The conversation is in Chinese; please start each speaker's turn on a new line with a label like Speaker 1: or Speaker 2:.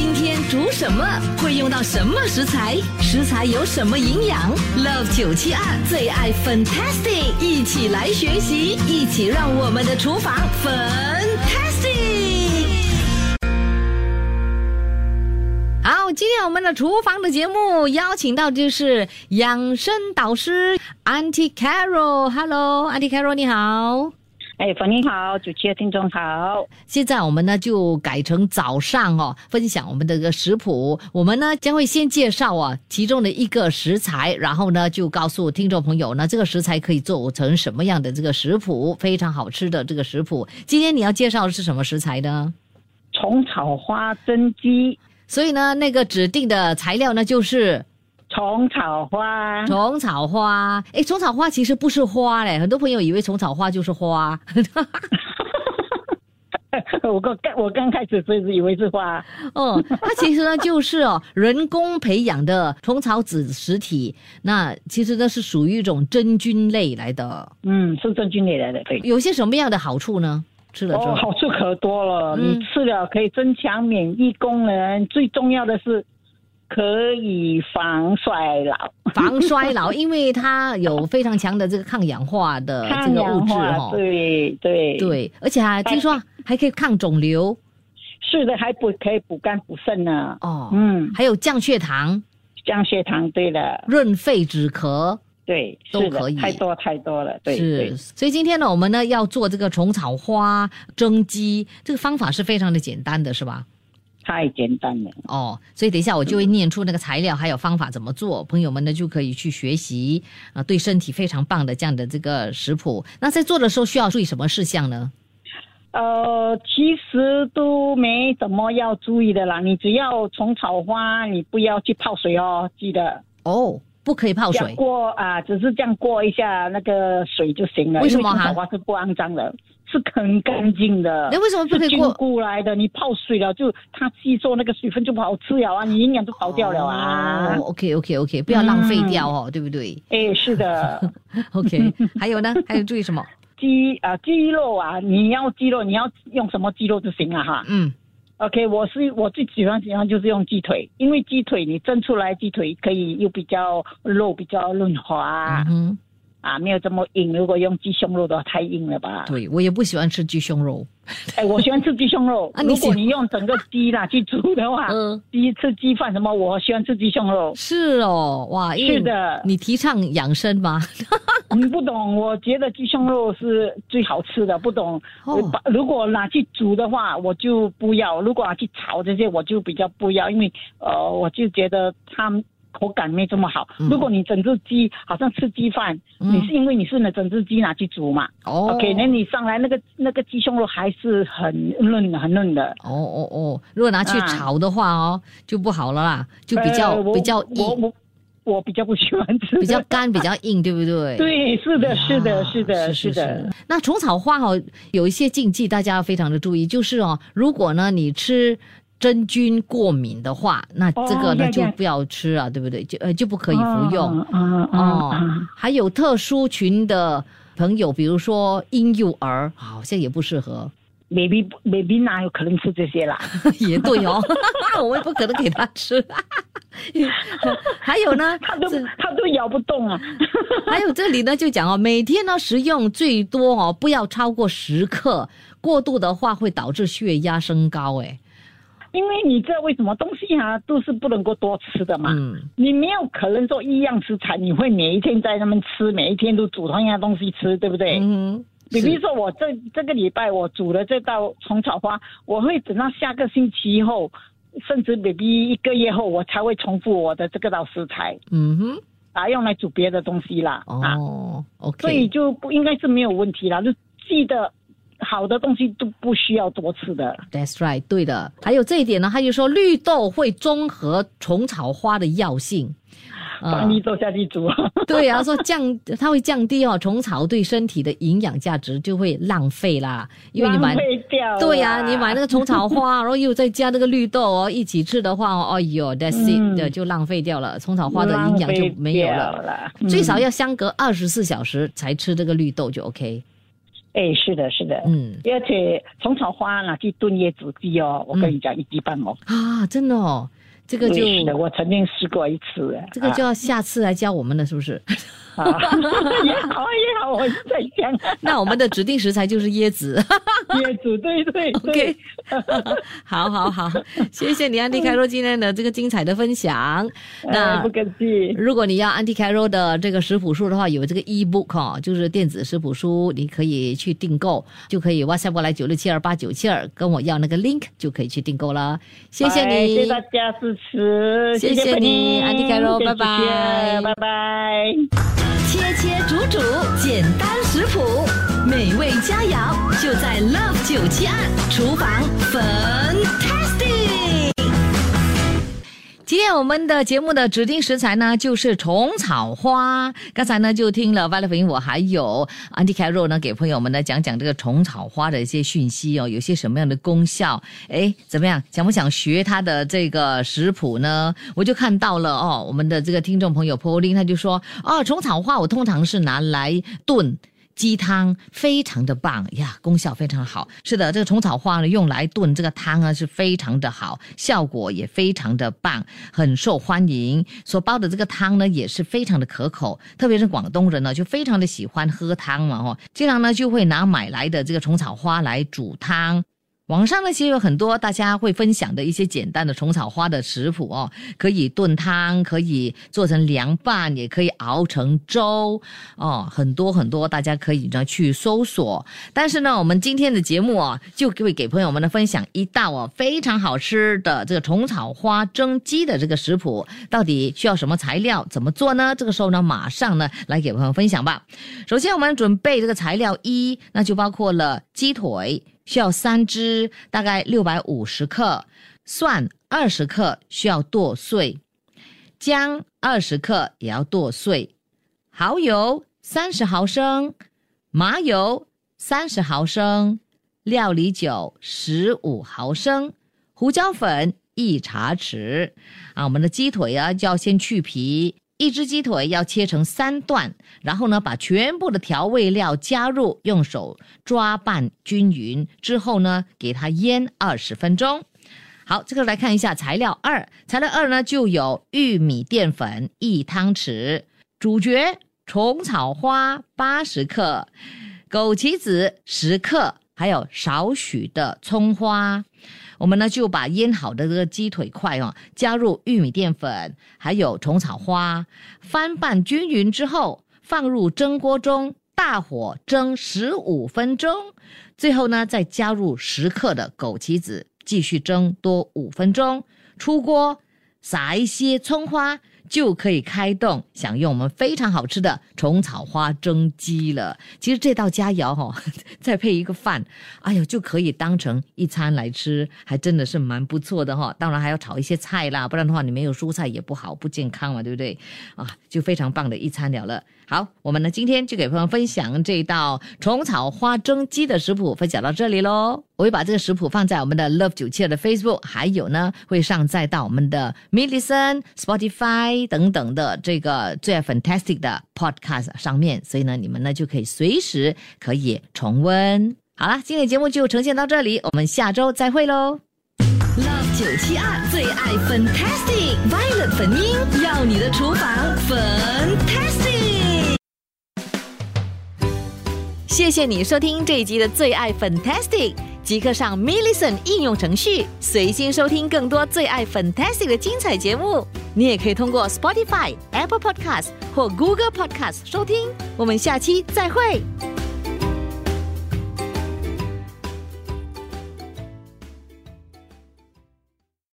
Speaker 1: 今天煮什么？会用到什么食材？食材有什么营养？Love 九七二最爱 Fantastic，一起来学习，一起让我们的厨房 Fantastic。好，今天我们的厨房的节目邀请到就是养生导师 Auntie Carol，Hello，Auntie Carol 你好。
Speaker 2: 哎，冯你好，主持的听众好。
Speaker 1: 现在我们呢就改成早上哦，分享我们的这个食谱。我们呢将会先介绍啊其中的一个食材，然后呢就告诉听众朋友呢这个食材可以做成什么样的这个食谱，非常好吃的这个食谱。今天你要介绍的是什么食材呢？
Speaker 2: 虫草花蒸鸡。
Speaker 1: 所以呢，那个指定的材料呢就是
Speaker 2: 虫草花。
Speaker 1: 虫草花，哎，虫草花其实不是花嘞，很多朋友以为虫草花就是花。
Speaker 2: 我刚刚我刚开始是以以为是花。
Speaker 1: 哦，它其实呢就是哦 人工培养的虫草子实体，那其实呢是属于一种真菌类来的。
Speaker 2: 嗯，是真菌类来的，对。
Speaker 1: 有些什么样的好处呢？吃了之后，
Speaker 2: 好处可多了。你吃了可以增强免疫功能，最重要的是可以防衰老。
Speaker 1: 防衰老，因为它有非常强的这个抗氧化的这个物质
Speaker 2: 哈。对对
Speaker 1: 对，而且还听说还可以抗肿瘤。
Speaker 2: 是的，还补可以补肝补肾呢。
Speaker 1: 哦，嗯，还有降血糖。
Speaker 2: 降血糖，对的。
Speaker 1: 润肺止咳。
Speaker 2: 对，
Speaker 1: 都可以，
Speaker 2: 太多太多了。对，
Speaker 1: 是。所以今天呢，我们呢要做这个虫草花蒸鸡，这个方法是非常的简单的，是吧？
Speaker 2: 太简单了。
Speaker 1: 哦，所以等一下我就会念出那个材料还有方法怎么做，朋友们呢就可以去学习啊，对身体非常棒的这样的这个食谱。那在做的时候需要注意什么事项呢？
Speaker 2: 呃，其实都没怎么要注意的啦。你只要虫草花，你不要去泡水哦，记得
Speaker 1: 哦。不可以泡水
Speaker 2: 过啊，只是这样过一下那个水就行了。
Speaker 1: 为什么哈？
Speaker 2: 花是不肮脏的，是很干净的。
Speaker 1: 那为什么不可以过？
Speaker 2: 过来的，你泡水了，就它吸收那个水分就不好吃了啊，你营养都跑掉了啊。
Speaker 1: OK OK OK，不要浪费掉哦，对不对？
Speaker 2: 哎，是的。
Speaker 1: OK，还有呢？还有注意什么？
Speaker 2: 鸡啊，鸡肉啊，你要鸡肉，你要用什么鸡肉就行了哈。嗯。OK，我是我最喜欢喜欢就是用鸡腿，因为鸡腿你蒸出来鸡腿可以又比较肉比较润滑。嗯。啊，没有这么硬。如果用鸡胸肉的话，太硬了吧？
Speaker 1: 对，我也不喜欢吃鸡胸肉。
Speaker 2: 哎，我喜欢吃鸡胸肉。如果你用整个鸡啦去煮的话，嗯，第一次鸡饭什么，我喜欢吃鸡胸肉。
Speaker 1: 是哦，哇，
Speaker 2: 是的。
Speaker 1: 你提倡养生吗？
Speaker 2: 你 不懂，我觉得鸡胸肉是最好吃的。不懂，如果拿去煮的话，我就不要；如果拿去炒这些，我就比较不要，因为呃，我就觉得它。口感没这么好。如果你整只鸡好像吃鸡饭，你是因为你是那整只鸡拿去煮嘛？OK，那你上来那个那个鸡胸肉还是很嫩很嫩的。
Speaker 1: 哦哦哦，如果拿去炒的话哦，就不好了啦，就比较比较硬。
Speaker 2: 我比较不喜欢吃，
Speaker 1: 比较干比较硬，对不对？
Speaker 2: 对，是的，是的，是的，是的。
Speaker 1: 那虫草花哦，有一些禁忌，大家要非常的注意，就是哦，如果呢你吃。真菌过敏的话，那这个呢就不要吃啊，对不对？就呃就不可以服用。哦，还有特殊群的朋友，比如说婴幼儿，好像也不适合。
Speaker 2: maybe maybe 哪有可能吃这些啦？
Speaker 1: 也对哦，我也不可能给他吃。还有呢，
Speaker 2: 他都他都咬不动啊。
Speaker 1: 还有这里呢，就讲哦，每天呢食用最多哦，不要超过十克，过度的话会导致血压升高。哎。
Speaker 2: 因为你知道为什么东西啊都是不能够多吃的嘛，你没有可能说一样食材你会每一天在那边吃，每一天都煮同样的东西吃，对不对？嗯，比如说我这这个礼拜我煮了这道虫草花，我会等到下个星期后，甚至 maybe 一个月后，我才会重复我的这个道食材。嗯哼，啊，用来煮别的东西啦。
Speaker 1: 哦，OK，
Speaker 2: 所以就不应该是没有问题啦，就记得。好的东西都不需要多吃的。
Speaker 1: That's right，对的。还有这一点呢，他就说绿豆会中和虫草花的药性，
Speaker 2: 把绿豆下去煮。
Speaker 1: 对啊，说降它会降低哦虫草对身体的营养价值，就会浪费啦。因为你买对呀，你买那个虫草花，然后又再加那个绿豆哦，一起吃的话哦，哎呦，That's it，就浪费掉了。虫草花的营养就没有了。最少要相隔二十四小时才吃这个绿豆就 OK。
Speaker 2: 哎，是的，是的，嗯，而且虫草花拿去炖椰子鸡哦，我跟你讲一滴半毛。
Speaker 1: 啊，真的哦。这个就是
Speaker 2: 我曾经试过一次，
Speaker 1: 这个就要下次来教我们了，是不是？
Speaker 2: 也好也好，我是在想，
Speaker 1: 那我们的指定食材就是椰子，
Speaker 2: 椰子对对
Speaker 1: ，OK，好好好，谢谢你安迪凯罗今天的这个精彩的分享。
Speaker 2: 那不客气。
Speaker 1: 如果你要安迪凯罗的这个食谱书的话，有这个 ebook 哦，就是电子食谱书，你可以去订购，就可以 WhatsApp 过来九六七二八九七二跟我要那个 link 就可以去订购了。谢谢你，
Speaker 2: 谢谢大家支持，
Speaker 1: 谢谢你，安迪凯罗，拜拜，
Speaker 2: 拜拜。
Speaker 3: 切切煮煮，简单食谱，美味佳肴就在 Love 九七二厨房粉。
Speaker 1: 今天我们的节目的指定食材呢，就是虫草花。刚才呢，就听了 Valerie 我还有 Andy c a r o 呢，给朋友们呢讲讲这个虫草花的一些讯息哦，有些什么样的功效？哎，怎么样？想不想学他的这个食谱呢？我就看到了哦，我们的这个听众朋友 Pauline 他就说，哦，虫草花我通常是拿来炖。鸡汤非常的棒呀，功效非常好。是的，这个虫草花呢，用来炖这个汤啊，是非常的好，效果也非常的棒，很受欢迎。所煲的这个汤呢，也是非常的可口，特别是广东人呢，就非常的喜欢喝汤嘛，哦，经常呢就会拿买来的这个虫草花来煮汤。网上呢，其实有很多大家会分享的一些简单的虫草花的食谱哦，可以炖汤，可以做成凉拌，也可以熬成粥哦，很多很多，大家可以呢去搜索。但是呢，我们今天的节目啊，就会给朋友们呢分享一道哦非常好吃的这个虫草花蒸鸡的这个食谱，到底需要什么材料，怎么做呢？这个时候呢，马上呢来给朋友分享吧。首先，我们准备这个材料一，那就包括了鸡腿。需要三只，大概六百五十克；蒜二十克，需要剁碎；姜二十克，也要剁碎；蚝油三十毫升；麻油三十毫升；料理酒十五毫升；胡椒粉一茶匙。啊，我们的鸡腿啊，就要先去皮。一只鸡腿要切成三段，然后呢，把全部的调味料加入，用手抓拌均匀之后呢，给它腌二十分钟。好，这个来看一下材料二，材料二呢就有玉米淀粉一汤匙，主角虫草花八十克，枸杞子十克，还有少许的葱花。我们呢就把腌好的这个鸡腿块哦，加入玉米淀粉，还有虫草花，翻拌均匀之后，放入蒸锅中，大火蒸十五分钟。最后呢，再加入十克的枸杞子，继续蒸多五分钟。出锅，撒一些葱花。就可以开动享用我们非常好吃的虫草花蒸鸡了。其实这道佳肴哈，再配一个饭，哎呦，就可以当成一餐来吃，还真的是蛮不错的哈。当然还要炒一些菜啦，不然的话你没有蔬菜也不好，不健康嘛，对不对？啊，就非常棒的一餐了了。好，我们呢今天就给朋友分享这道虫草花蒸鸡的食谱，分享到这里喽。我会把这个食谱放在我们的 Love 九七二的 Facebook，还有呢会上载到我们的 m i l l i c e n Spotify 等等的这个最爱 fantastic 的 Podcast 上面，所以呢你们呢就可以随时可以重温。好了，今天节目就呈现到这里，我们下周再会喽。
Speaker 3: Love 九七二最爱 Fantastic Violet 粉音，要你的厨房 Fantastic。
Speaker 1: 谢谢你收听这一集的最爱 Fantastic，即刻上 m i l l i c e n 应用程序，随心收听更多最爱 Fantastic 的精彩节目。你也可以通过 Spotify、Apple Podcast 或 Google Podcast 收听。我们下期再会。